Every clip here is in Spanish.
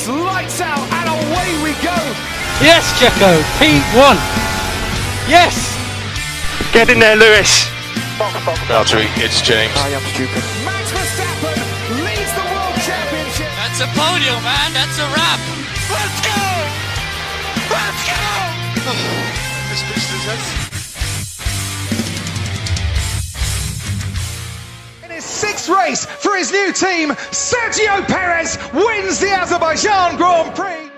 It's lights out and away we go. Yes, Checo, P1. Yes. Get in there, Lewis. Valtteri, it's James. I am stupid. Max Verstappen leads the world championship. That's a podium, man. That's a wrap. Let's go! Let's go! This business has sixth race for his new team, Sergio Perez wins the Azerbaijan Grand Prix.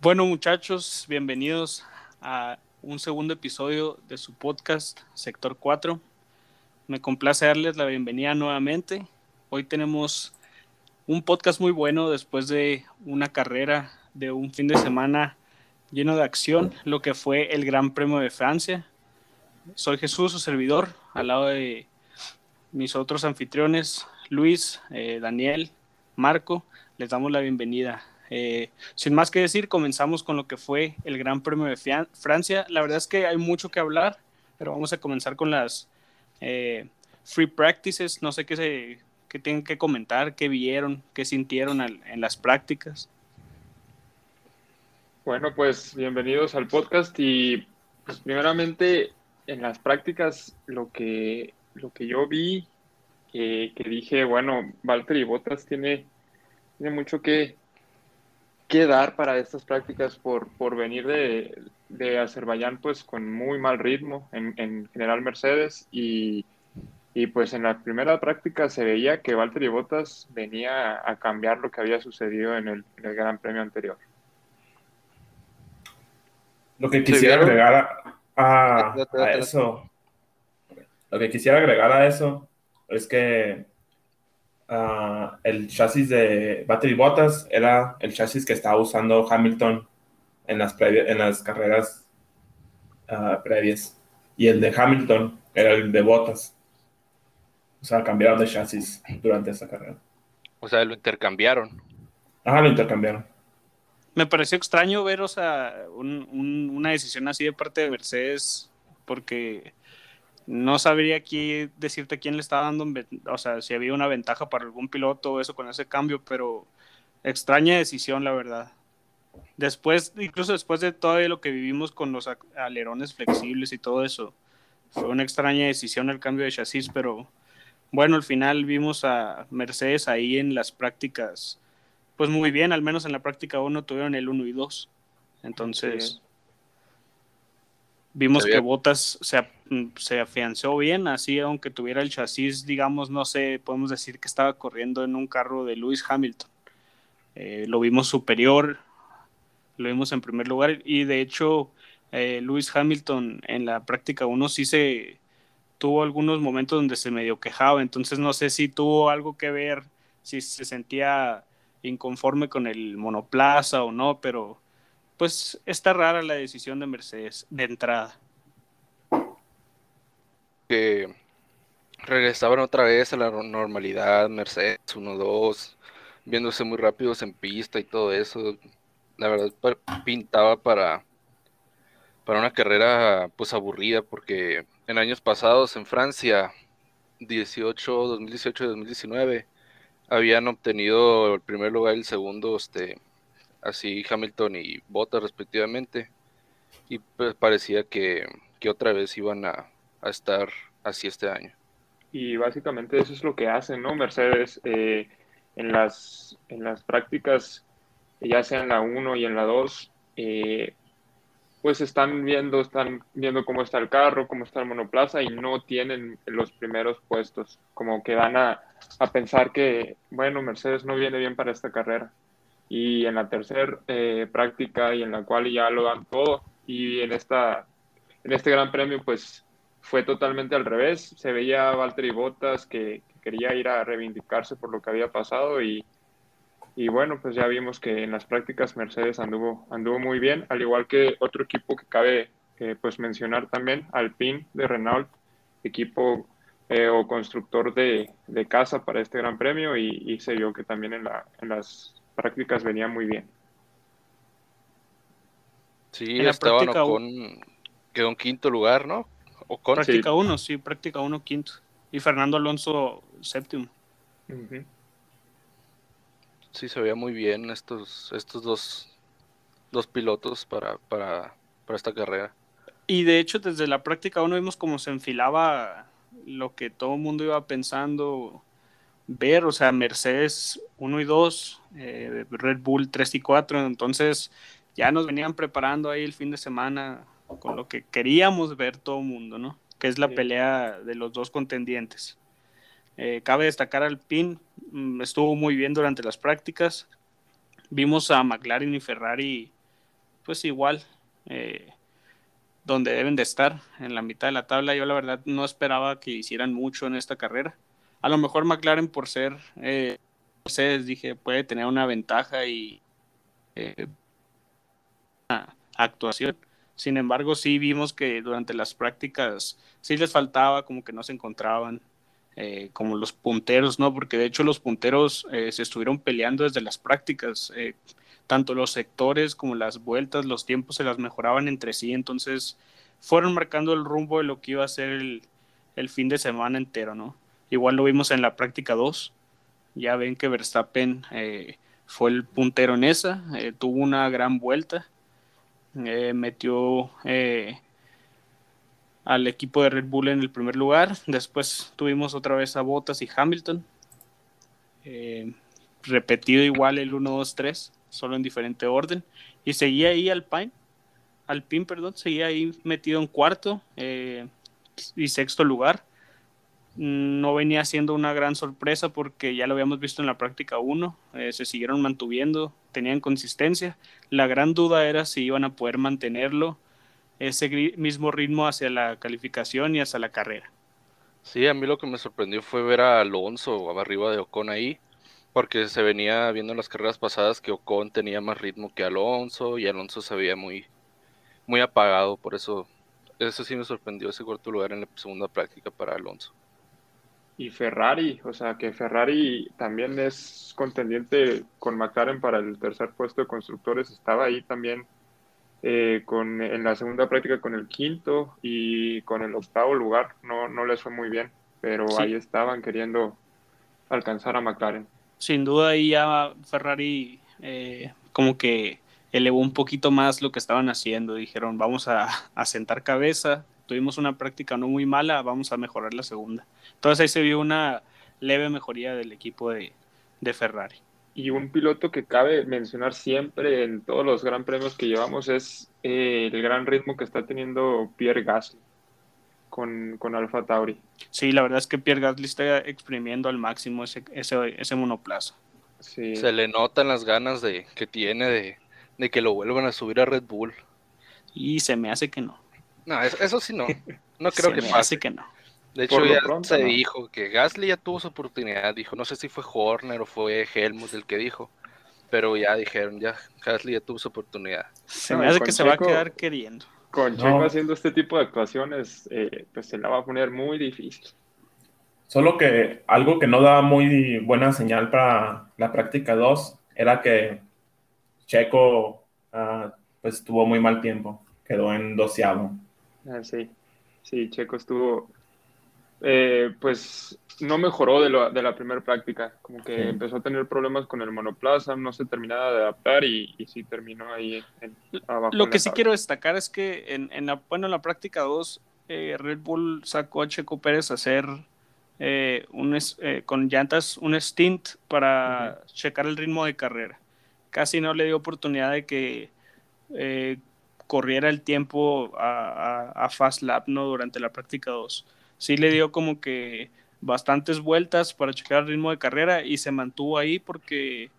Bueno muchachos, bienvenidos a un segundo episodio de su podcast Sector 4. Me complace darles la bienvenida nuevamente. Hoy tenemos un podcast muy bueno después de una carrera de un fin de semana lleno de acción, lo que fue el Gran Premio de Francia. Soy Jesús, su servidor, al lado de mis otros anfitriones, Luis, eh, Daniel, Marco. Les damos la bienvenida. Eh, sin más que decir, comenzamos con lo que fue el Gran Premio de Francia. La verdad es que hay mucho que hablar, pero vamos a comenzar con las eh, free practices. No sé qué, se, qué tienen que comentar, qué vieron, qué sintieron al- en las prácticas. Bueno, pues bienvenidos al podcast y pues primeramente en las prácticas lo que, lo que yo vi, que, que dije, bueno, Valtteri Bottas tiene, tiene mucho que, que dar para estas prácticas por, por venir de, de Azerbaiyán pues con muy mal ritmo en, en general Mercedes y, y pues en la primera práctica se veía que Valtteri Bottas venía a cambiar lo que había sucedido en el, en el Gran Premio anterior. Lo que quisiera agregar a, a- Date, date, a eso, lo que quisiera agregar a eso es que ah, el chasis de Battery Bottas era el chasis que estaba usando Hamilton en las, previ- en las carreras ah, previas y el de Hamilton era el de Bottas. O sea, cambiaron de chasis durante esa carrera. O sea, lo intercambiaron. Ajá, lo intercambiaron. Me pareció extraño ver, o sea, un- un- una decisión así de parte de Mercedes, porque no sabría decirte quién le estaba dando, o sea, si había una ventaja para algún piloto o eso con ese cambio, pero extraña decisión, la verdad. Después, incluso después de todo lo que vivimos con los alerones flexibles y todo eso, fue una extraña decisión el cambio de chasis, pero bueno, al final vimos a Mercedes ahí en las prácticas pues muy bien, al menos en la práctica 1 tuvieron el 1 y 2. Entonces, Sí. vimos que Botas se, ap- se afianzó bien, así aunque tuviera el chasis, digamos, no sé, podemos decir que estaba corriendo en un carro de Lewis Hamilton. Eh, lo vimos superior, lo vimos en primer lugar y de hecho eh, Lewis Hamilton en la práctica 1 sí se tuvo algunos momentos donde se medio quejaba, entonces no sé si tuvo algo que ver, si se sentía inconforme con el monoplaza o no, pero pues está rara la decisión de Mercedes de entrada. Que regresaban otra vez a la no- normalidad, Mercedes 1-2, viéndose muy rápidos en pista y todo eso. La verdad pintaba para, para una carrera pues aburrida, porque en años pasados en Francia, 18, 2018 y 2019, habían obtenido el primer lugar y el segundo, este, así Hamilton y Bottas respectivamente. Y pues parecía que, que otra vez iban a, a estar así este año. Y básicamente eso es lo que hacen, ¿no? Mercedes eh, en las, en las prácticas, ya sea en la 1 y en la 2, eh, pues están viendo, están viendo cómo está el carro, cómo está el monoplaza y no tienen los primeros puestos. Como que van a, a pensar que, bueno, Mercedes no viene bien para esta carrera. Y en la tercera eh, práctica y en la cual ya lo dan todo. Y en esta, en este gran premio, pues fue totalmente al revés. Se veía a Valtteri Bottas que, que quería ir a reivindicarse por lo que había pasado y, y bueno, pues ya vimos que en las prácticas Mercedes anduvo, anduvo muy bien, al igual que otro equipo que cabe eh, pues mencionar también, Alpine de Renault, equipo eh, o constructor de, de casa para este gran premio y, y se vio que también en, la, en las prácticas venía muy bien. Sí, En la estaban práctica Ocon, quedó en quinto lugar, ¿no? Ocon. Práctica 1, sí, práctica 1 quinto. Y Fernando Alonso séptimo. Ujú. Sí, se veía muy bien estos, estos dos, dos pilotos para, para, para esta carrera. Y de hecho, desde la práctica uno vimos cómo se enfilaba lo que todo el mundo iba pensando ver, o sea, Mercedes 1 y 2, eh, Red Bull 3 y 4, entonces ya nos venían preparando ahí el fin de semana con lo que queríamos ver todo el mundo, ¿no? Que es la Sí. pelea de los dos contendientes. Eh, cabe destacar al PIN, mm, estuvo muy bien durante las prácticas. Vimos a McLaren y Ferrari, pues igual, eh, donde deben de estar, en la mitad de la tabla. Yo la verdad no esperaba que hicieran mucho en esta carrera. A lo mejor McLaren por ser, eh, Mercedes, dije, puede tener una ventaja y eh, una actuación. Sin embargo, sí vimos que durante las prácticas sí les faltaba, como que no se encontraban eh, como los punteros, ¿no? Porque de hecho los punteros eh, se estuvieron peleando desde las prácticas. eh, tanto los sectores como las vueltas, los tiempos se las mejoraban entre sí, entonces fueron marcando el rumbo de lo que iba a ser el, el fin de semana entero, ¿no? Igual lo vimos en la práctica 2, ya ven que Verstappen eh, fue el puntero en esa, eh, tuvo una gran vuelta, eh, metió eh, al equipo de Red Bull en el primer lugar, después tuvimos otra vez a Bottas y Hamilton, repetido igual el 1, 2, 3, solo en diferente orden, y seguía ahí Alpine, Alpine, perdón, seguía ahí metido en cuarto eh, y sexto lugar. No venía siendo una gran sorpresa porque ya lo habíamos visto en la práctica 1, eh, se siguieron mantuviendo, tenían consistencia. La gran duda era si iban a poder mantenerlo ese mismo ritmo hacia la calificación y hacia la carrera. Sí, a mí lo que me sorprendió fue ver a Alonso arriba de Ocon ahí, porque se venía viendo en las carreras pasadas que Ocon tenía más ritmo que Alonso y Alonso se veía muy, muy apagado, por eso, eso sí me sorprendió ese cuarto lugar en la segunda práctica para Alonso. Y Ferrari, o sea que Ferrari también es contendiente con McLaren para el tercer puesto de constructores, estaba ahí también eh, con, en la segunda práctica con el quinto y con el octavo lugar, no, no les fue muy bien, pero Sí. ahí estaban queriendo alcanzar a McLaren. Sin duda ahí ya Ferrari eh, como que elevó un poquito más lo que estaban haciendo. Dijeron, vamos a, a sentar cabeza. Tuvimos una práctica no muy mala, vamos a mejorar la segunda. Entonces ahí se vio una leve mejoría del equipo de, Ferrari. Y un piloto que cabe mencionar siempre en todos los gran premios que llevamos es eh, el gran ritmo que está teniendo Pierre Gasly con, con Alfa Tauri. Sí, la verdad es que Pierre Gasly está exprimiendo al máximo ese, ese, ese monoplaza. Sí. Se le notan las ganas de que tiene de, de que lo vuelvan a subir a Red Bull. Y se me hace que no. No, eso, eso sí no, no creo se que me pase. hace que no. De hecho, ya pronto, se no. dijo que Gasly ya tuvo su oportunidad. Dijo, no sé si fue Horner o fue Helmut el que dijo, pero ya dijeron, ya Gasly ya tuvo su oportunidad. Se No, me hace que se va a quedar queriendo. Con No. Checo haciendo este tipo de actuaciones, eh, pues se la va a poner muy difícil. Solo que algo que no da muy buena señal para la práctica 2 era que Checo ah, pues tuvo muy mal tiempo, quedó en doceavo. Ah, sí, sí, Checo estuvo, eh, pues no mejoró de, lo- de la primera práctica, como que Sí. empezó a tener problemas con el monoplaza, no se terminaba de adaptar y, y sí terminó ahí en, abajo. Lo que sí tabla. quiero destacar es que en, en la, bueno, en la práctica 2, eh, Red Bull sacó a Checo Pérez a hacer eh, un eh, con llantas un stint para checar el ritmo de carrera. Casi no le dio oportunidad de que eh, corriera el tiempo a, a- a Fast Lap ¿no? durante la práctica 2. Sí le dio como que bastantes vueltas para checar el ritmo de carrera y se mantuvo ahí porque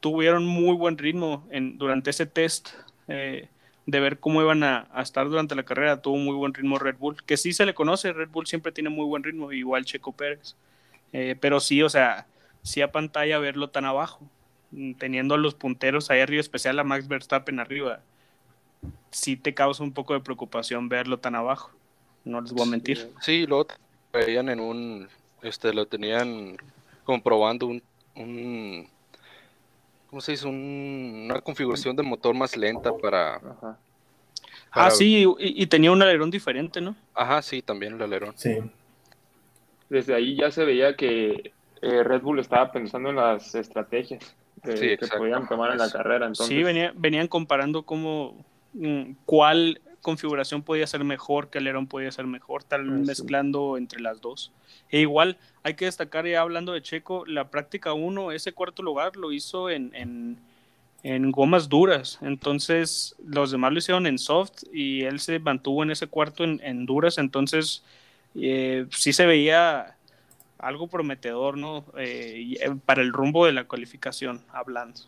tuvieron muy buen ritmo en, durante ese test eh, de ver cómo iban a, a estar durante la carrera. Tuvo muy buen ritmo Red Bull, que sí se le conoce, Red Bull siempre tiene muy buen ritmo, igual Checo Pérez. Eh, pero sí, o sea, sí a pantalla verlo tan abajo, mm, teniendo a los punteros ahí arriba, especial a Max Verstappen arriba, sí te causa un poco de preocupación verlo tan abajo. No les voy a mentir. Sí, Sí, luego veían en un, este, lo tenían comprobando un, un ¿cómo se dice? Un- una configuración de motor más lenta para, Ajá. Ah, sí, y, y tenía un alerón diferente, ¿no? Ajá, sí, también el alerón. Sí, Desde ahí ya se veía que eh, Red Bull estaba pensando en las estrategias de- Sí, que podían tomar en la carrera. Entonces, sí, venía- venían comparando cómo mm, cuál configuración podía ser mejor, qué alerón podía ser mejor, tal vez Ah, sí. mezclando entre las dos. E igual, hay que destacar ya hablando de Checo, la práctica 1, ese cuarto lugar lo hizo en, en, en gomas duras, entonces los demás lo hicieron en soft y él se mantuvo en ese cuarto en, en duras, entonces eh, sí se veía algo prometedor, ¿no? Eh, eh, para el rumbo de la cualificación, hablando.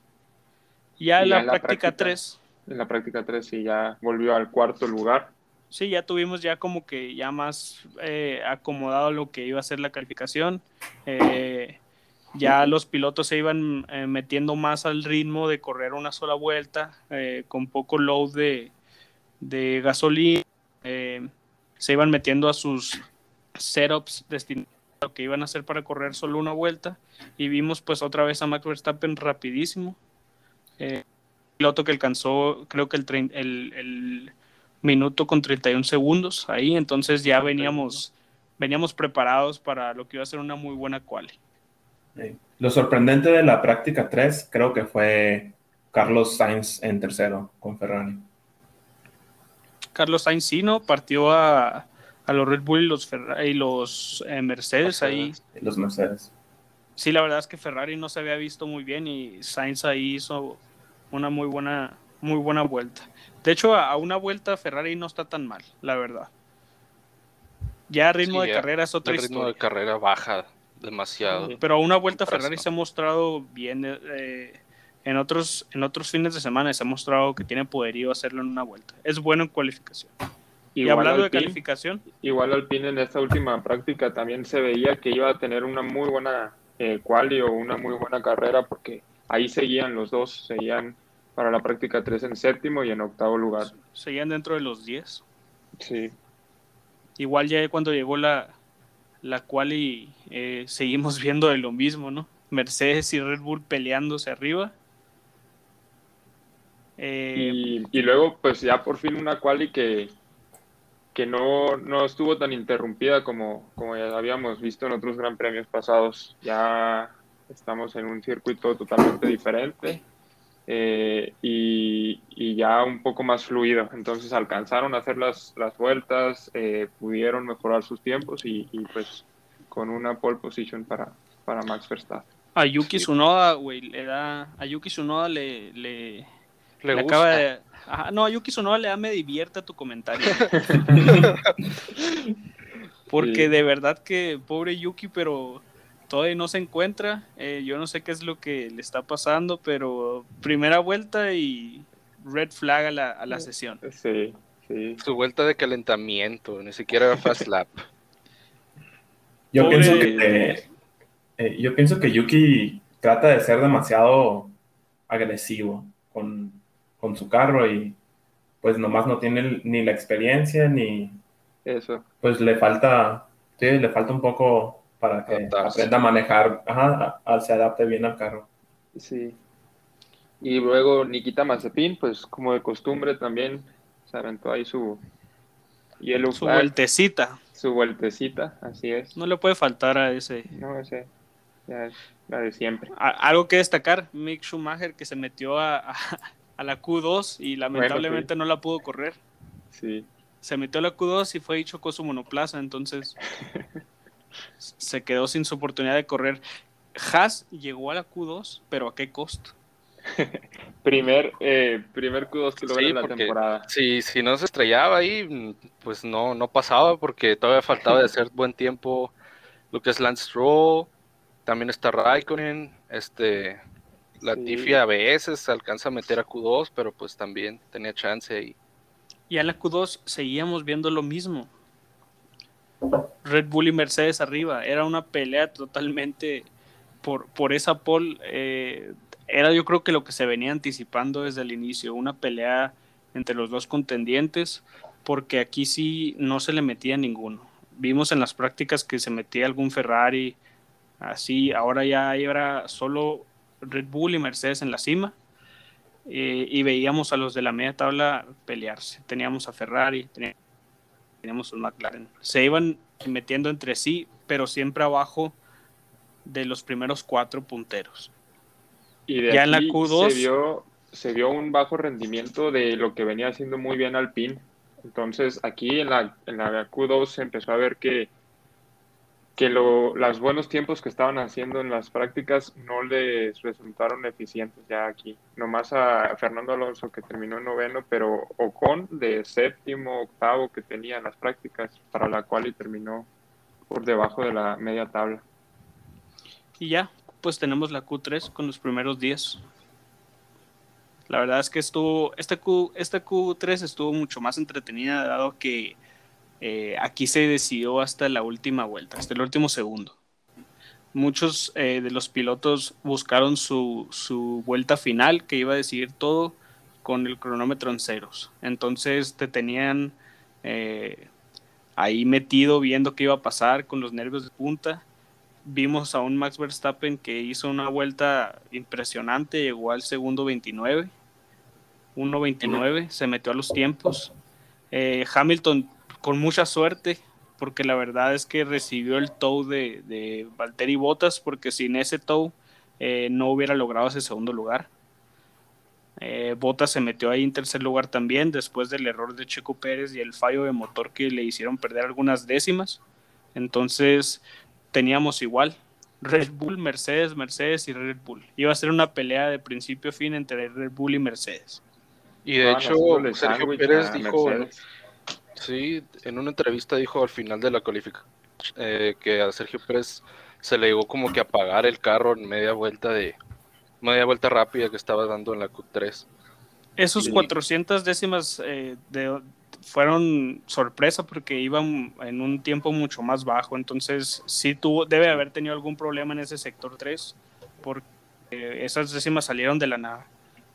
Ya la, la práctica práctica. 3, en la práctica 3 sí ya volvió al cuarto lugar. sí, ya tuvimos ya como que ya más eh, acomodado lo que iba a ser la calificación. Eh, ya los pilotos se iban eh, metiendo más al ritmo de correr una sola vuelta, eh, con poco load de, de gasolina. eh, se iban metiendo a sus setups destinados a lo que iban a hacer para correr solo una vuelta. Y vimos pues otra vez a Max Verstappen rapidísimo. Eh, piloto que alcanzó creo que el, el, el minuto con 31 segundos ahí, entonces ya veníamos, veníamos preparados para lo que iba a ser una muy buena quali. Sí. Lo sorprendente de la práctica 3 creo que fue Carlos Sainz en tercero con Ferrari. Carlos Sainz sí, ¿no? partió a, a los Red Bull y los, Ferra- y los eh, Mercedes ahí. Los Mercedes. Sí, la verdad es que Ferrari no se había visto muy bien y Sainz ahí hizo una muy buena, muy buena vuelta. De hecho, a, a una vuelta Ferrari no está tan mal, la verdad. Ya a ritmo Sí, de ya. carrera es otra El ritmo historia. de carrera baja demasiado. Sí. Pero a una vuelta. Ferrari se ha mostrado bien. eh, en, otros, en otros fines de semana se ha mostrado que tiene poderío hacerlo en una vuelta. Es bueno en cualificación. y Igual hablando de calificación, Igual Alpine en esta última práctica también se veía que iba a tener una muy buena eh, quali o una muy buena carrera porque ahí seguían los dos, seguían para la práctica 3 en séptimo y en octavo lugar. seguían dentro de los 10. Sí, Igual ya cuando llegó la, la quali, eh, seguimos viendo de lo mismo, ¿no? Mercedes y Red Bull peleándose arriba. Eh, y, y luego pues ya por fin una quali que, que no, no estuvo tan interrumpida como, como ya habíamos visto en otros gran premios pasados. Ya estamos en un circuito totalmente diferente eh, y, y ya un poco más fluido. Entonces alcanzaron a hacer las, las vueltas, eh, pudieron mejorar sus tiempos y, y, pues con una pole position para, para Max Verstappen. a Yuki Tsunoda, güey, le da. A Yuki Tsunoda le. le, Le le acaba de. Ajá, no, a Yuki Tsunoda le da me divierte tu comentario. Porque Sí. de verdad que pobre Yuki, pero todavía no se encuentra. Eh, yo no sé qué es lo que le está pasando, pero primera vuelta y red flag a la, a la sesión. Sí, sí. Su vuelta de calentamiento, ni siquiera era fast lap. Yo Pobre- pienso que eh, yo pienso que Yuki trata de ser demasiado agresivo con, con su carro y pues nomás no tiene ni la experiencia ni Eso. pues le falta sí, le falta un poco para que Adaptarse. aprenda a manejar, ajá, a- a- se adapte bien al carro. Sí. Y luego Nikita Mazepin, pues como de costumbre también se aventó ahí su yellow Su flag, vueltecita. su vueltecita, así es. No le puede faltar a ese. No, ese ya es la de siempre. A- algo que destacar, Mick Schumacher que se metió a, a- a la Q2 y lamentablemente no la pudo correr. Sí, Se metió a la Q2 y fue y chocó su monoplaza, entonces se quedó sin su oportunidad de correr. Haas llegó a la Q2, pero ¿a qué costo? primer, eh, primer Q2 que logra Sí, en la porque- temporada. Si, si no se estrellaba ahí, pues no, no pasaba porque todavía faltaba de hacer buen tiempo lo que es Lance Stroll, también está Raikkonen, este, Latifi Sí. a veces se alcanza a meter a Q2, pero pues también tenía chance ahí. Y en la Q2 seguíamos viendo lo mismo. Red Bull y Mercedes arriba. Era una pelea totalmente por, por esa pole. eh, era yo creo que lo que se venía anticipando desde el inicio. Una pelea entre los dos contendientes. Porque aquí sí no se le metía ninguno. Vimos en las prácticas que se metía algún Ferrari. Así, ahora ya era solo Red Bull y Mercedes en la cima. Eh, y veíamos a los de la media tabla pelearse. Teníamos a Ferrari, teníamos, teníamos a McLaren. Se iban metiendo entre sí, pero siempre abajo de los primeros cuatro punteros. Y de Ya en la aquí Q2. se vio, se vio un bajo rendimiento de lo que venía haciendo muy bien Alpine. Entonces aquí en la, en la Q2 se empezó a ver que, que lo, los buenos tiempos que estaban haciendo en las prácticas no les resultaron eficientes ya aquí. Nomás a Fernando Alonso que terminó en noveno, pero Ocon de séptimo, octavo que tenía en las prácticas, para la cual y terminó por debajo de la media tabla. Y ya, pues tenemos la Q3 con los primeros 10. La verdad es que estuvo, esta, Q, esta Q3 estuvo mucho más entretenida dado que eh, aquí se decidió hasta la última vuelta, hasta el último segundo. Muchos eh, de los pilotos buscaron su, su vuelta final, que iba a decidir todo con el cronómetro en ceros. Entonces te tenían eh, ahí metido viendo qué iba a pasar con los nervios de punta. Vimos a un Max Verstappen que hizo una vuelta impresionante, llegó al segundo 29, 1.29, se metió a los tiempos. Hamilton con mucha suerte, porque la verdad es que recibió el tow de, de Valtteri Bottas, porque sin ese tow eh, no hubiera logrado ese segundo lugar. Eh, Bottas se metió ahí en tercer lugar también, después del error de Checo Pérez y el fallo de motor que le hicieron perder algunas décimas. Entonces teníamos igual Red Bull, Mercedes, Mercedes y Red Bull. Iba a ser una pelea de principio a fin entre Red Bull y Mercedes. Y de Estaban hecho, Sergio Pérez dijo, Mercedes. Sí, en una entrevista dijo al final de la calificación eh, que a Sergio Pérez se le llegó como que a apagar el carro en media vuelta de media vuelta rápida que estaba dando en la Q3. Esos Sí. 400 décimas eh, de- fueron sorpresa porque iban en un tiempo mucho más bajo. Entonces, sí tuvo, debe haber tenido algún problema en ese sector 3 porque esas décimas salieron de la nada.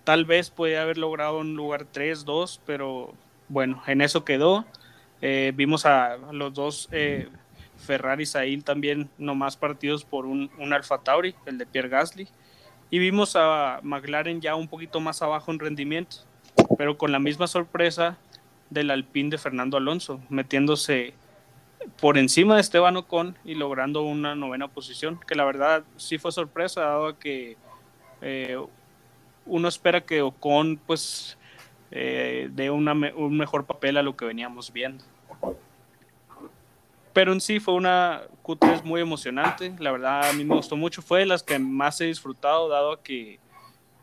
Tal vez podía haber logrado un lugar 3, 2, pero bueno, en eso quedó. Eh, vimos a los dos eh, Ferraris ahí también nomás partidos por un, un Alfa Tauri, el de Pierre Gasly. Y vimos a McLaren ya un poquito más abajo en rendimiento, pero con la misma sorpresa del Alpine de Fernando Alonso, metiéndose por encima de Esteban Ocon y logrando una novena posición, que la verdad sí fue sorpresa, dado que eh, uno espera que Ocon pues eh, dé me- un mejor papel a lo que veníamos viendo. Pero en sí fue una Q3 muy emocionante, la verdad a mí me gustó mucho, fue de las que más he disfrutado, dado que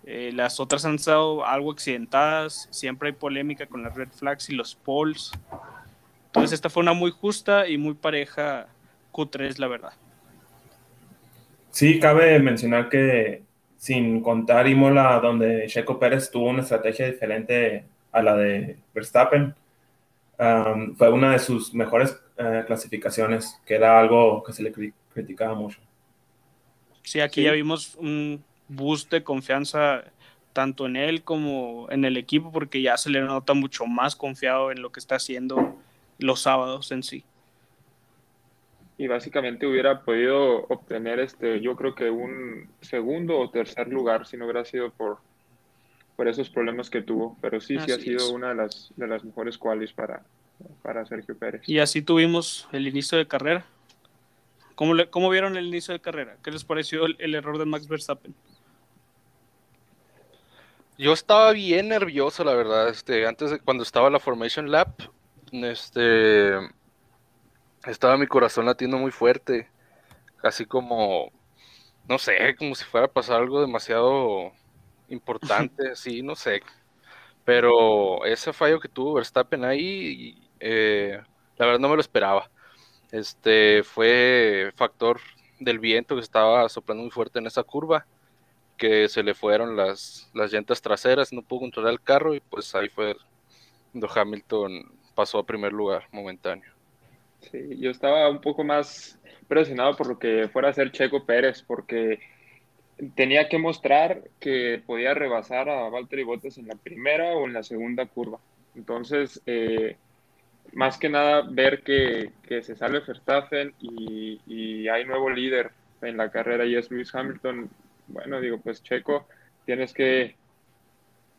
eh, las otras han estado algo accidentadas, siempre hay polémica con las red flags y los poles. Entonces esta fue una muy justa y muy pareja Q3, la verdad. Sí, cabe mencionar que sin contar Imola, donde Checo Pérez tuvo una estrategia diferente a la de Verstappen, um, fue una de sus mejores eh, clasificaciones, que era algo que se le cri- criticaba mucho. Sí, aquí Sí. ya vimos un boost de confianza tanto en él como en el equipo, porque ya se le nota mucho más confiado en lo que está haciendo los sábados en sí. Y básicamente hubiera podido obtener este, yo creo que un segundo o tercer lugar si no hubiera sido por, por esos problemas que tuvo. Pero sí, sí ha sido es. una de las, de las mejores qualis para, para Sergio Pérez. Y así tuvimos el inicio de carrera. ¿Cómo, le- cómo vieron el inicio de carrera? ¿Qué les pareció el, el error de Max Verstappen? Yo estaba bien nervioso, la verdad, este, antes de cuando estaba la Formation Lap, este, estaba mi corazón latiendo muy fuerte, casi como, no sé, como si fuera a pasar algo demasiado importante, sí, no sé, pero ese fallo que tuvo Verstappen ahí, eh, la verdad no me lo esperaba, este, fue factor del viento que estaba soplando muy fuerte en esa curva que se le fueron las, las llantas traseras, no pudo controlar el carro y pues ahí fue cuando Hamilton pasó a primer lugar momentáneo. Sí, yo estaba un poco más presionado por lo que fuera a ser Checo Pérez, porque tenía que mostrar que podía rebasar a Valtteri Bottas en la primera o en la segunda curva. Entonces, eh, más que nada, ver que, que se sale Verstappen y, y hay nuevo líder en la carrera y es Lewis Hamilton. Bueno, digo, pues Checo, tienes que,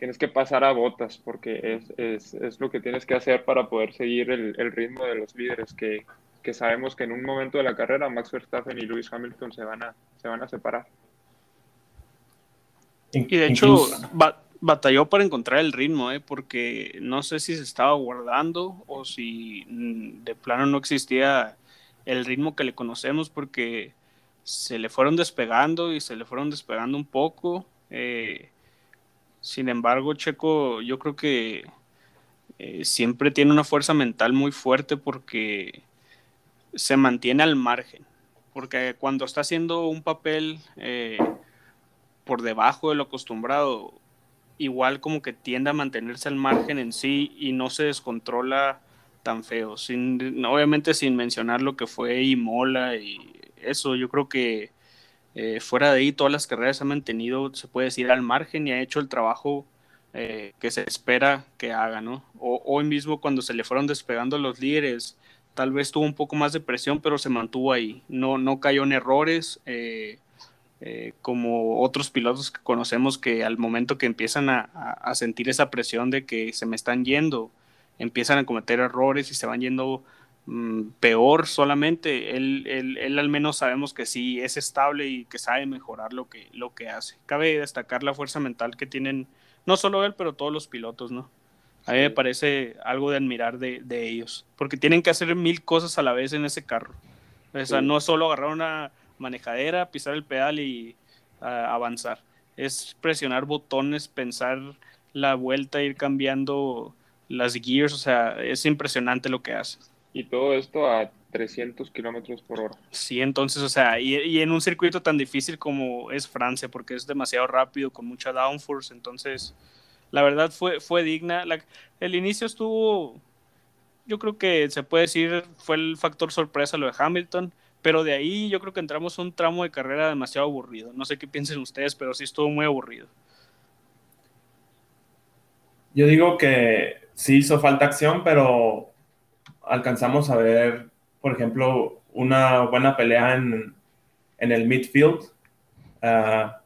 tienes que pasar a botas porque es, es, es lo que tienes que hacer para poder seguir el, el ritmo de los líderes que, que, sabemos que en un momento de la carrera Max Verstappen y Lewis Hamilton se van a, se van a separar. Y de hecho, batalló para encontrar el ritmo, ¿eh? porque no sé si se estaba guardando o si mm, de plano no existía el ritmo que le conocemos, porque se le fueron despegando y se le fueron despegando un poco. Eh, sin embargo, Checo, yo creo que eh, siempre tiene una fuerza mental muy fuerte porque se mantiene al margen. Porque cuando está haciendo un papel eh, por debajo de lo acostumbrado, igual como que tiende a mantenerse al margen en sí y no se descontrola tan feo. Obviamente sin mencionar lo que fue Imola y eso, yo creo que eh, fuera de ahí todas las carreras se han mantenido, se puede decir, al margen y ha hecho el trabajo eh, que se espera que haga, ¿no? O, hoy mismo cuando se le fueron despegando los líderes, tal vez tuvo un poco más de presión, pero se mantuvo ahí, no, no cayó en errores. Eh, como otros pilotos que conocemos que al momento que empiezan a, a, sentir esa presión de que se me están yendo, empiezan a cometer errores y se van yendo Mm, peor solamente, él, él, al menos sabemos que sí es estable y que sabe mejorar lo que, lo que hace. Cabe destacar la fuerza mental que tienen, no solo él, pero todos los pilotos, ¿no? A mí me parece algo de admirar de, de, ellos, porque tienen que hacer mil cosas a la vez en ese carro. O sea, no es solo agarrar una manejadera, pisar el pedal y avanzar. Es presionar botones, pensar la vuelta, ir cambiando las gears, o sea, es impresionante lo que hace. Y todo esto a 300 kilómetros por hora. Sí, entonces, o sea, y, en un circuito tan difícil como es Francia, porque es demasiado rápido, con mucha downforce, entonces, la verdad fue, fue digna. el inicio estuvo, yo creo que se puede decir, fue el factor sorpresa lo de Hamilton, pero de ahí yo creo que entramos a un tramo de carrera demasiado aburrido. No sé qué piensen ustedes, pero sí estuvo muy aburrido. Yo digo que sí hizo falta acción, pero alcanzamos a ver, por ejemplo, una buena pelea en, el midfield. Ah,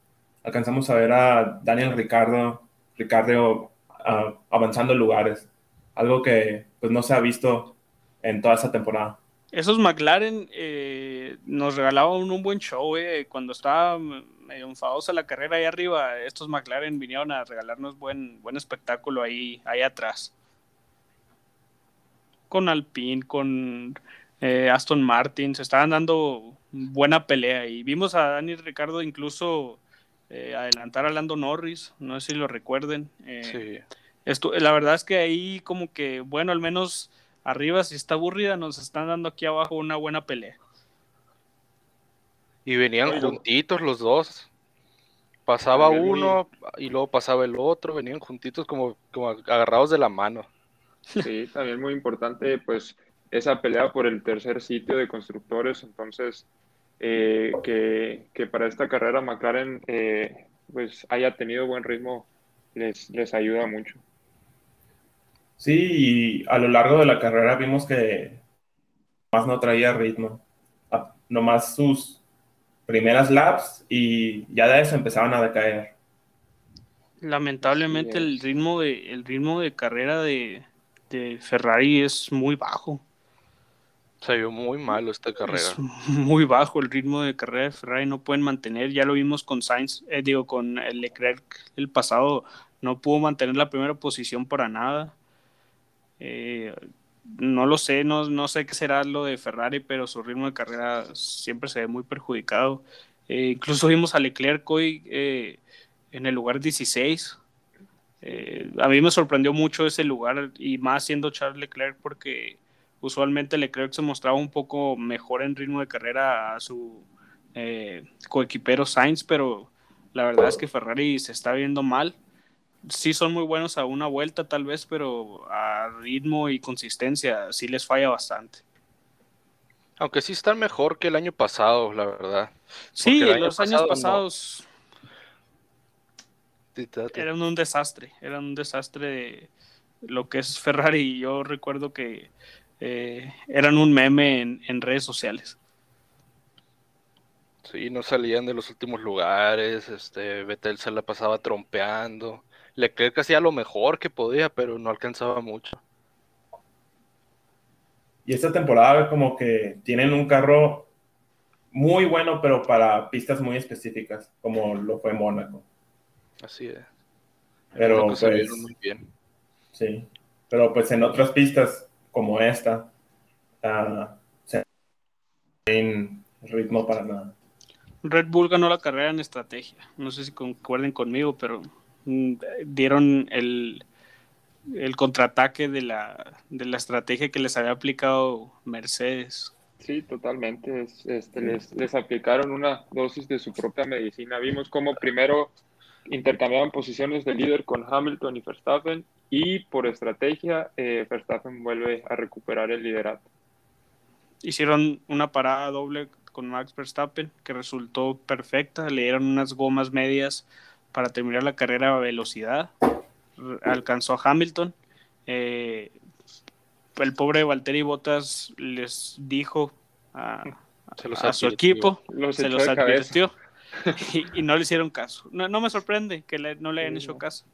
alcanzamos a ver a Daniel Ricardo, Ricardo uh, avanzando lugares, algo que pues no se ha visto en toda esa temporada. Esos McLaren eh, nos regalaban un, buen show, eh. cuando estaba medio enfadosa la carrera ahí arriba, estos McLaren vinieron a regalarnos buen, buen espectáculo ahí, ahí atrás con Alpine, con eh, Aston Martin, se estaban dando buena pelea y vimos a Dani Ricardo incluso eh, adelantar a Lando Norris, no sé si lo recuerden. Eh, esto, la verdad es que ahí como que, bueno, al menos arriba si está aburrida, nos están dando aquí abajo una buena pelea. Y venían juntitos los dos. Pasaba uno y luego pasaba el otro, venían juntitos como, como agarrados de la mano. Sí, también muy importante, pues, esa pelea por el tercer sitio de constructores. Entonces, eh, que, para esta carrera McLaren, eh, pues, haya tenido buen ritmo, les, les ayuda mucho. Sí, y a lo largo de la carrera vimos que más no traía ritmo. Nomás sus primeras laps y ya de eso empezaban a decaer. Lamentablemente el ritmo de el ritmo de carrera de, de Ferrari es muy bajo. Se vio muy malo esta carrera. Es muy bajo el ritmo de carrera de Ferrari, no pueden mantener, ya lo vimos con Sainz, eh, digo, con Leclerc el pasado, no pudo mantener la primera posición para nada. Eh, no lo sé, no, no, sé qué será lo de Ferrari, pero su ritmo de carrera siempre se ve muy perjudicado. Eh, incluso vimos a Leclerc hoy en el lugar 16, eh, a mí me sorprendió mucho ese lugar y más siendo Charles Leclerc porque usualmente Leclerc se mostraba un poco mejor en ritmo de carrera a su eh, coequipero Sainz, pero la verdad es que Ferrari se está viendo mal. Sí son muy buenos a una vuelta tal vez, pero a ritmo y consistencia sí les falla bastante. Aunque sí están mejor que el año pasado, la verdad. Sí, los años pasados eran un desastre, eran un desastre de lo que es Ferrari. Yo recuerdo que eh, eran un meme en, redes sociales. Sí, no salían de los últimos lugares, este, Vettel se la pasaba trompeando. Leclerc hacía lo mejor que podía, pero no alcanzaba mucho. Y esta temporada como que tienen un carro muy bueno, pero para pistas muy específicas, como lo fue Mónaco. Así es. Pero se pues, vieron muy bien. sí. Pero pues en otras pistas como esta, ah, se sin ritmo para nada. Red Bull ganó la carrera en estrategia. No sé si concuerden conmigo, pero mm, dieron el, el contraataque de la, de la estrategia que les había aplicado Mercedes. Sí, totalmente. Es- este, les, les aplicaron una dosis de su propia medicina. Vimos cómo primero intercambiaban posiciones de líder con Hamilton y Verstappen y por estrategia eh, Verstappen vuelve a recuperar el liderato. Hicieron una parada doble con Max Verstappen que resultó perfecta. Le dieron unas gomas medias para terminar la carrera a velocidad. Alcanzó a Hamilton. Eh, el pobre Valtteri Bottas les dijo a, a su equipo, Los se los advirtió y, y no le hicieron caso. No, no me sorprende que le- no le hayan Sí, hecho no. caso.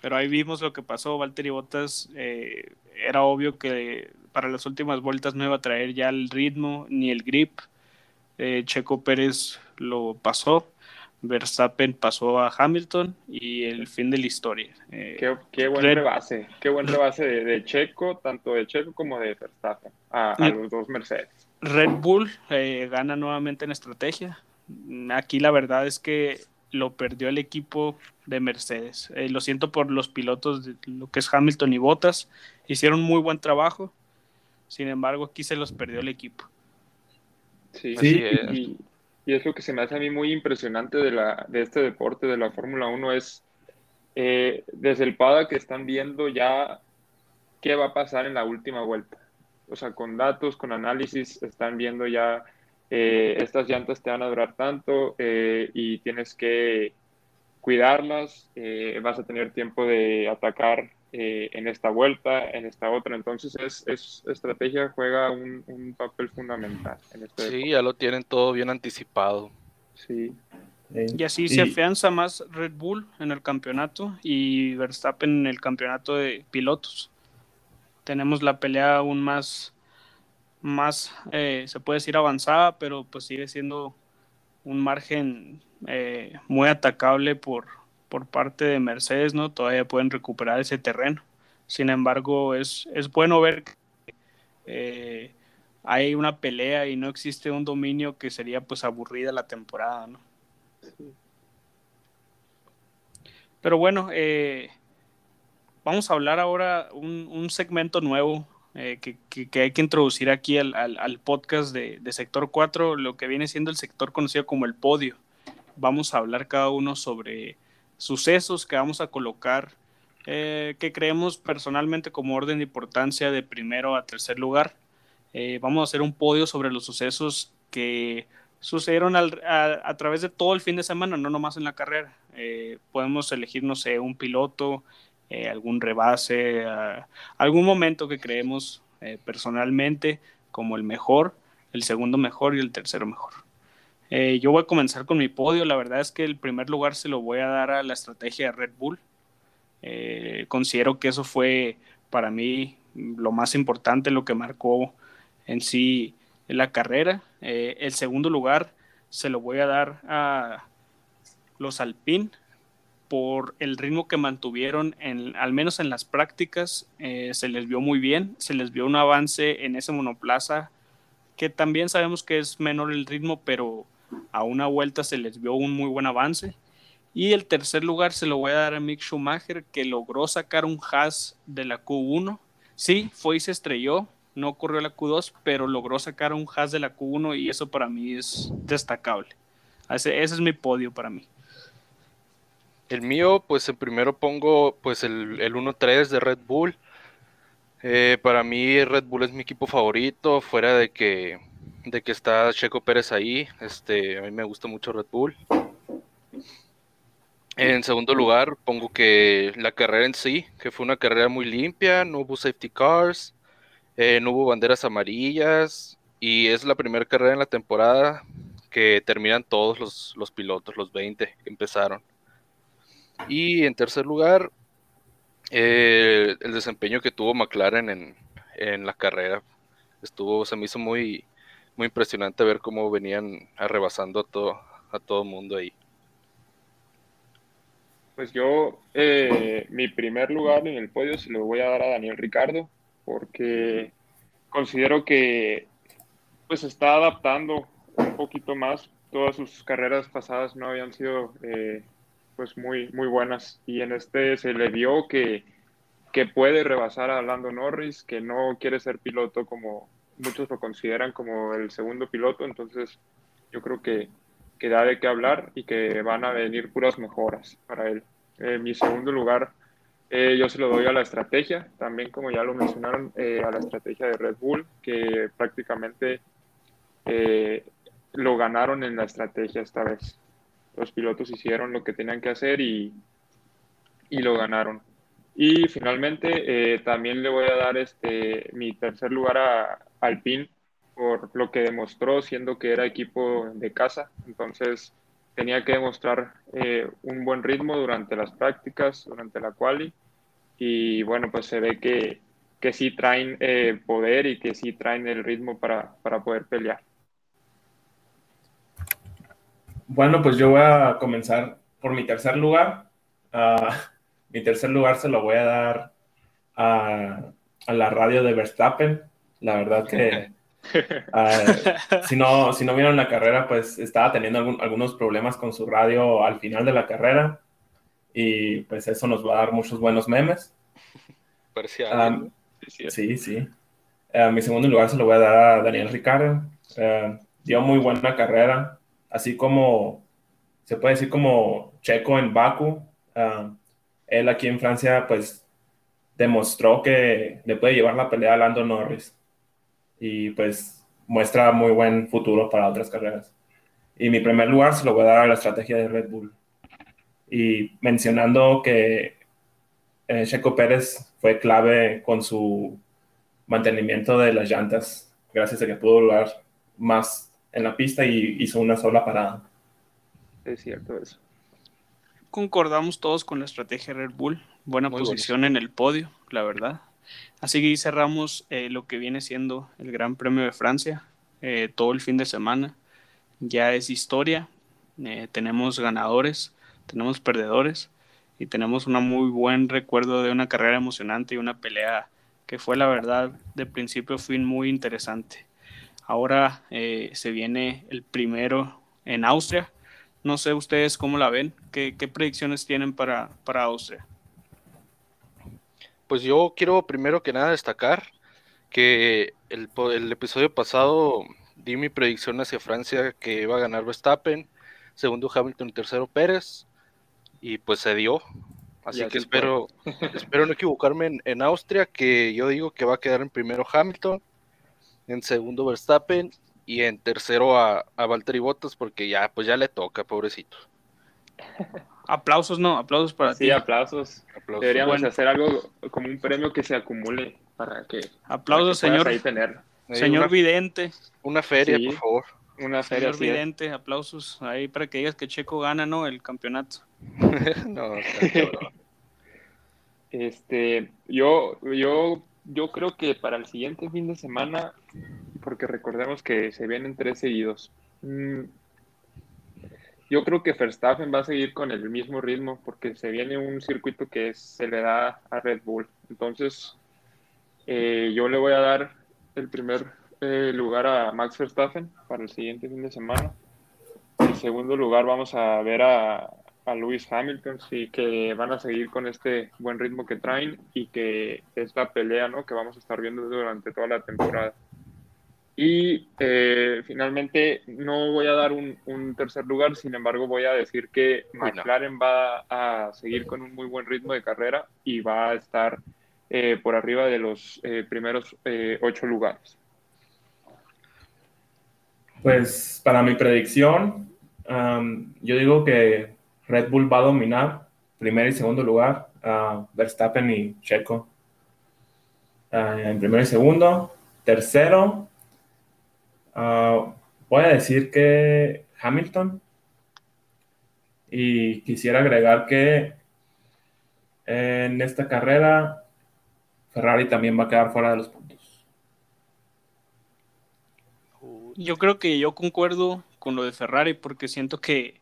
Pero ahí vimos lo que pasó. Valtteri Bottas eh, era obvio que para las últimas vueltas no iba a traer ya el ritmo ni el grip. Eh, Checo Pérez lo pasó. Verstappen pasó a Hamilton y el fin de la historia. Eh, Qué, qué buen Red- rebase, qué buen rebase de, de Checo, tanto de Checo como de Verstappen, a, los dos Mercedes. Red Bull eh, gana nuevamente en estrategia. Aquí la verdad es que lo perdió el equipo de Mercedes. Eh, lo siento por los pilotos de lo que es Hamilton y Bottas. Hicieron muy buen trabajo. Sin embargo, aquí se los perdió el equipo. Sí, Sí, es. y, y es lo que se me hace a mí muy impresionante de, la, de este deporte, de la Fórmula 1, es eh, desde el PADA que están viendo ya qué va a pasar en la última vuelta. O sea, con datos, con análisis, están viendo ya eh, estas llantas te van a durar tanto eh, y tienes que cuidarlas, eh, vas a tener tiempo de atacar eh, en esta vuelta, en esta otra. Entonces, es, es estrategia juega un, un papel fundamental en este deporte. Sí, ya lo tienen todo bien anticipado. Sí. Sí. Y así se afianza más Red Bull en el campeonato y Verstappen en el campeonato de pilotos. Tenemos la pelea aún más, más eh, se puede decir avanzada, pero pues sigue siendo un margen eh, muy atacable por, por parte de Mercedes, ¿no? Todavía pueden recuperar ese terreno. Sin embargo, es, es bueno ver que eh, hay una pelea y no existe un dominio que sería pues aburrida la temporada, ¿no? Pero bueno, vamos a hablar ahora un, un segmento nuevo eh, que, hay que introducir aquí al, podcast de, Sector 4, lo que viene siendo el sector conocido como el podio. Vamos a hablar cada uno sobre sucesos que vamos a colocar, eh, que creemos personalmente como orden de importancia de primero a tercer lugar. Eh, vamos a hacer un podio sobre los sucesos que sucedieron a, a través de todo el fin de semana, no nomás en la carrera. Podemos elegir, no sé, un piloto, eh, algún rebase, algún momento que creemos eh, personalmente como el mejor, el segundo mejor y el tercero mejor. Eh, yo voy a comenzar con mi podio. La verdad es que el primer lugar se lo voy a dar a la estrategia de Red Bull. Eh, considero que eso fue para mí lo más importante, lo que marcó en sí la carrera. Eh, el segundo lugar se lo voy a dar a los Alpine por el ritmo que mantuvieron, al menos en las prácticas, eh, se les vio muy bien, se les vio un avance en ese monoplaza, que también sabemos que es menor el ritmo, pero a una vuelta se les vio un muy buen avance. Y el tercer lugar se lo voy a dar a Mick Schumacher, que logró sacar un Haas de la Q1. Sí, fue y se estrelló, no corrió la Q2, pero logró sacar un Haas de la Q1 y eso para mí es destacable. Ese es mi podio para mí. El mío, pues en primero pongo pues el, el 1-3 de Red Bull. Eh, para mí Red Bull es mi equipo favorito, fuera de que, de que está Checo Pérez ahí. Este, a mí me gusta mucho Red Bull. En segundo lugar, pongo que la carrera en sí, que fue una carrera muy limpia, no hubo safety cars, eh, no hubo banderas amarillas y es la primera carrera en la temporada que terminan todos los, los pilotos, los 20 que empezaron. Y en tercer lugar, eh, el desempeño que tuvo McLaren en, en la carrera. Estuvo, se me hizo muy, muy impresionante ver cómo venían arrebasando a todo, a todo mundo ahí. Pues yo, eh, mi primer lugar en el podio se lo voy a dar a Daniel Ricardo, porque considero que pues está adaptando un poquito más. Todas sus carreras pasadas no habían sido eh, pues muy, muy buenas y en este se le vio que, que puede rebasar a Lando Norris, que no quiere ser piloto como muchos lo consideran como el segundo piloto, entonces yo creo que, que da de qué hablar y que van a venir puras mejoras para él. En mi segundo lugar, eh, yo se lo doy a la estrategia, también como ya lo mencionaron, eh, a la estrategia de Red Bull, que prácticamente eh, lo ganaron en la estrategia esta vez. Los pilotos hicieron lo que tenían que hacer y, y lo ganaron. Y finalmente también le voy a dar este, mi tercer lugar a Alpine por lo que demostró siendo que era equipo de casa. Entonces tenía que demostrar eh, un buen ritmo durante las prácticas, durante la quali. Y bueno, pues se ve que, que sí traen eh, poder y que sí traen el ritmo para, para poder pelear. Bueno, pues yo voy a comenzar por mi tercer lugar. Uh, mi tercer lugar se lo voy a dar a, a la radio de Verstappen. La verdad que uh, si, no, si no vieron la carrera, pues estaba teniendo algún, algunos problemas con su radio al final de la carrera y pues eso nos va a dar muchos buenos memes. Um, sí, sí. Uh, mi segundo lugar se lo voy a dar a Daniel Ricardo. Dio muy buena carrera, así como se puede decir como Checo en Baku. él aquí en Francia pues demostró que le puede llevar la pelea a Lando Norris y pues muestra muy buen futuro para otras carreras. Y mi primer lugar se lo voy a dar a la estrategia de Red Bull. Y mencionando que eh, Checo Pérez fue clave con su mantenimiento de las llantas, gracias a que pudo volar más en la pista y hizo una sola parada. Es cierto eso. Concordamos todos con la estrategia de Red Bull. Buena Muy posición en el podio, la verdad. Así que cerramos eh, lo que viene siendo el Gran Premio de Francia eh, todo el fin de semana. Ya es historia, eh, tenemos ganadores, tenemos perdedores y tenemos un muy buen recuerdo de una carrera emocionante y una pelea que fue la verdad de principio a fin muy interesante. Ahora se viene el primero en Austria. No sé ustedes cómo la ven, qué, qué predicciones tienen para, para Austria. Pues yo quiero primero que nada destacar que el, el, episodio pasado di mi predicción hacia Francia que iba a ganar Verstappen, segundo Hamilton, tercero Pérez, y pues se dio. Así, que espero, espero no equivocarme en, en, Austria, que yo digo que va a quedar en primero Hamilton, en segundo Verstappen y en tercero a, a Valtteri Bottas, porque ya, pues ya le toca, pobrecito. Aplausos, no, aplausos para sí, ti. aplausos. aplausos. Deberíamos bueno. hacer algo como un premio que se acumule para que. Aplausos, para que señor. Ahí tener. Señor una, Vidente. Una feria, Sí. por favor. Una feria. Señor es. Vidente, aplausos ahí para que digas que Checo gana, ¿no? El campeonato. no. Este, yo, yo, yo creo que para el siguiente fin de semana, porque recordemos que se vienen tres seguidos. mm, yo creo que Verstappen va a seguir con el mismo ritmo porque se viene un circuito que se le da a Red Bull. Entonces, eh, yo le voy a dar el primer eh, lugar a Max Verstappen para el siguiente fin de semana. En segundo lugar vamos a ver a, a Lewis Hamilton, sí, que van a seguir con este buen ritmo que traen y que es la pelea ¿no? que vamos a estar viendo durante toda la temporada. Y eh, finalmente no voy a dar un, un, tercer lugar, sin embargo voy a decir que McLaren va a seguir con un muy buen ritmo de carrera y va a estar eh, por arriba de los eh, primeros ocho lugares. Pues para mi predicción, um, yo digo que Red Bull va a dominar primer y segundo lugar, uh, Verstappen y Checo. Uh, en primero y segundo, tercero, Uh, voy a decir que Hamilton. Y quisiera agregar que en esta carrera Ferrari también va a quedar fuera de los puntos. Yo creo que yo concuerdo con lo de Ferrari porque siento que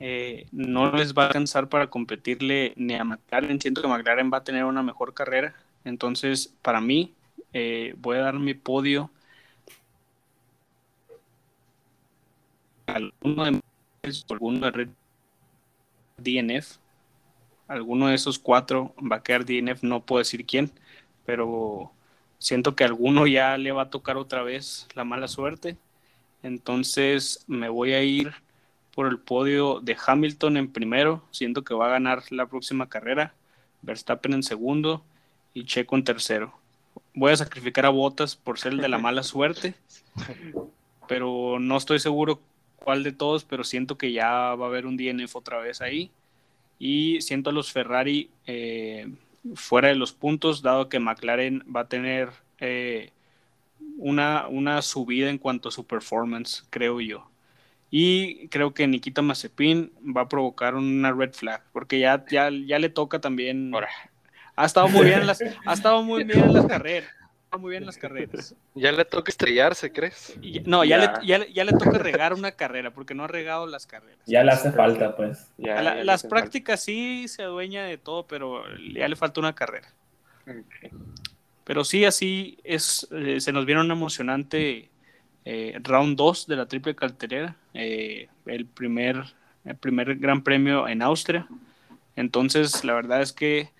eh, no les va a alcanzar para competirle ni a McLaren. Siento que McLaren va a tener una mejor carrera. Entonces, para mí, eh, voy a dar mi podio alguno de alguno de Red DNF. Alguno de esos cuatro va a quedar DNF, no puedo decir quién, pero siento que alguno ya le va a tocar otra vez la mala suerte. Entonces me voy a ir por el podio de Hamilton en primero, siento que va a ganar la próxima carrera, Verstappen en segundo y Checo en tercero. Voy a sacrificar a Botas por ser el de la mala suerte, pero no estoy seguro cuál de todos, pero siento que ya va a haber un DNF otra vez ahí. Y siento a los Ferrari eh, fuera de los puntos, dado que McLaren va a tener eh, una, una subida en cuanto a su performance, creo yo. Y creo que Nikita Mazepin va a provocar una red flag, porque ya, ya, ya le toca también. Ha estado muy bien las, ha estado muy bien en las carreras muy bien las carreras. Ya le toca estrellarse, ¿crees? no, ya, Le, ya, le toca regar una carrera, porque no ha regado las carreras. Ya le hace falta, pues. las prácticas sí se adueña de todo, pero ya le falta una carrera. Pero sí, así es, eh, se nos viene un emocionante eh, round 2 de la triple carterera, eh, el, primer, primer gran premio en Austria. Entonces, la verdad es que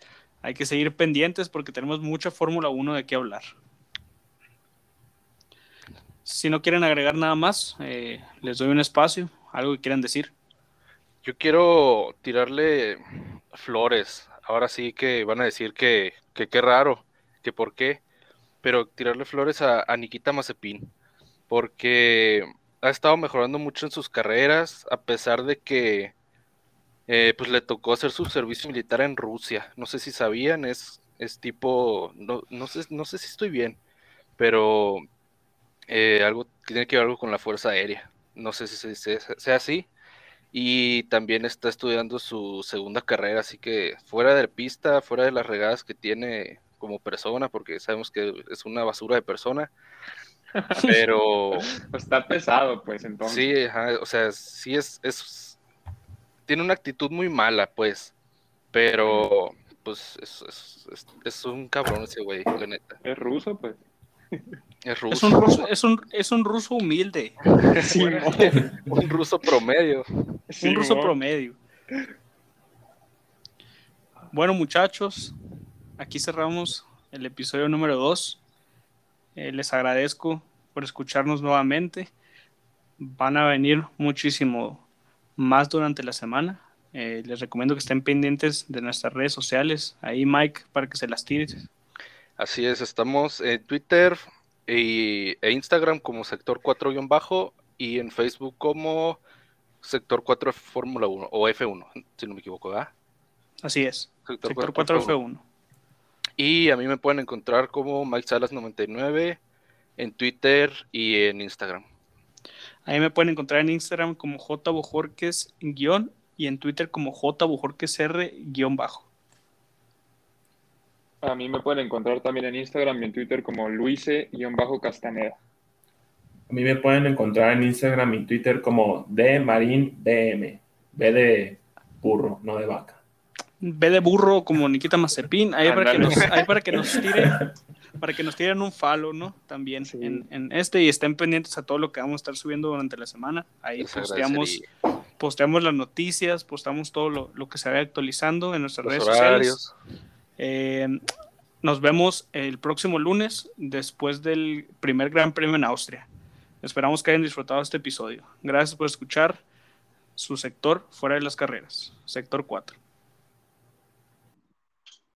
hay que seguir pendientes porque tenemos mucha Fórmula 1 de qué hablar. Si no quieren agregar nada más, eh, les doy un espacio, algo que quieran decir. Yo quiero tirarle flores. Ahora sí que van a decir que qué raro, que por qué. Pero tirarle flores a, Nikita Mazepin. Porque ha estado mejorando mucho en sus carreras, a pesar de que eh, pues le tocó hacer su servicio militar en Rusia. No sé si sabían, es, es tipo, no, no, sé, no sé si estoy bien, pero eh, algo tiene que ver algo con la Fuerza Aérea. No sé si sea, así. Y también está estudiando su segunda carrera, así que fuera de pista, fuera de las regadas que tiene como persona, porque sabemos que es una basura de persona. Pero. está pesado, pues entonces. Sí, o sea, sí es, es. Tiene una actitud muy mala, pues. Pero, pues, es, es, es un cabrón ese güey, la neta. Es ruso, pues. Es, ruso. es un ruso, es un, es un ruso humilde. un ruso promedio. un ruso promedio. Bueno, muchachos, aquí cerramos el episodio número 2. Eh, les agradezco por escucharnos nuevamente. Van a venir muchísimo más durante la semana. Eh, les recomiendo que estén pendientes de nuestras redes sociales. Ahí, Mike, para que se las tires. Así es, estamos en Twitter e Instagram como sector 4-bajo y en Facebook como sector 4 Fórmula 1 o F1, si no me equivoco, ¿verdad? Así es, sector, 4, F1. Y a mí me pueden encontrar como Mike Salas 99 en Twitter y en Instagram. Ahí me pueden encontrar en Instagram como J guion y en Twitter como J R guion bajo. A mí me pueden encontrar también en Instagram y en Twitter como Luise-Castaneda. A mí me pueden encontrar en Instagram y Twitter como Dmarin B de burro, no de vaca. B de burro como Nikita Mazepin. Ahí para, que nos, para que nos tiren, para que nos tiren un falo, ¿no? También en, este y estén pendientes a todo lo que vamos a estar subiendo durante la semana. Ahí posteamos, posteamos las noticias, postamos todo lo, que se va actualizando en nuestras redes sociales. Eh, nos vemos el próximo lunes después del primer Gran Premio en Austria. Esperamos que hayan disfrutado este episodio. Gracias por escuchar su sector fuera de las carreras, sector 4.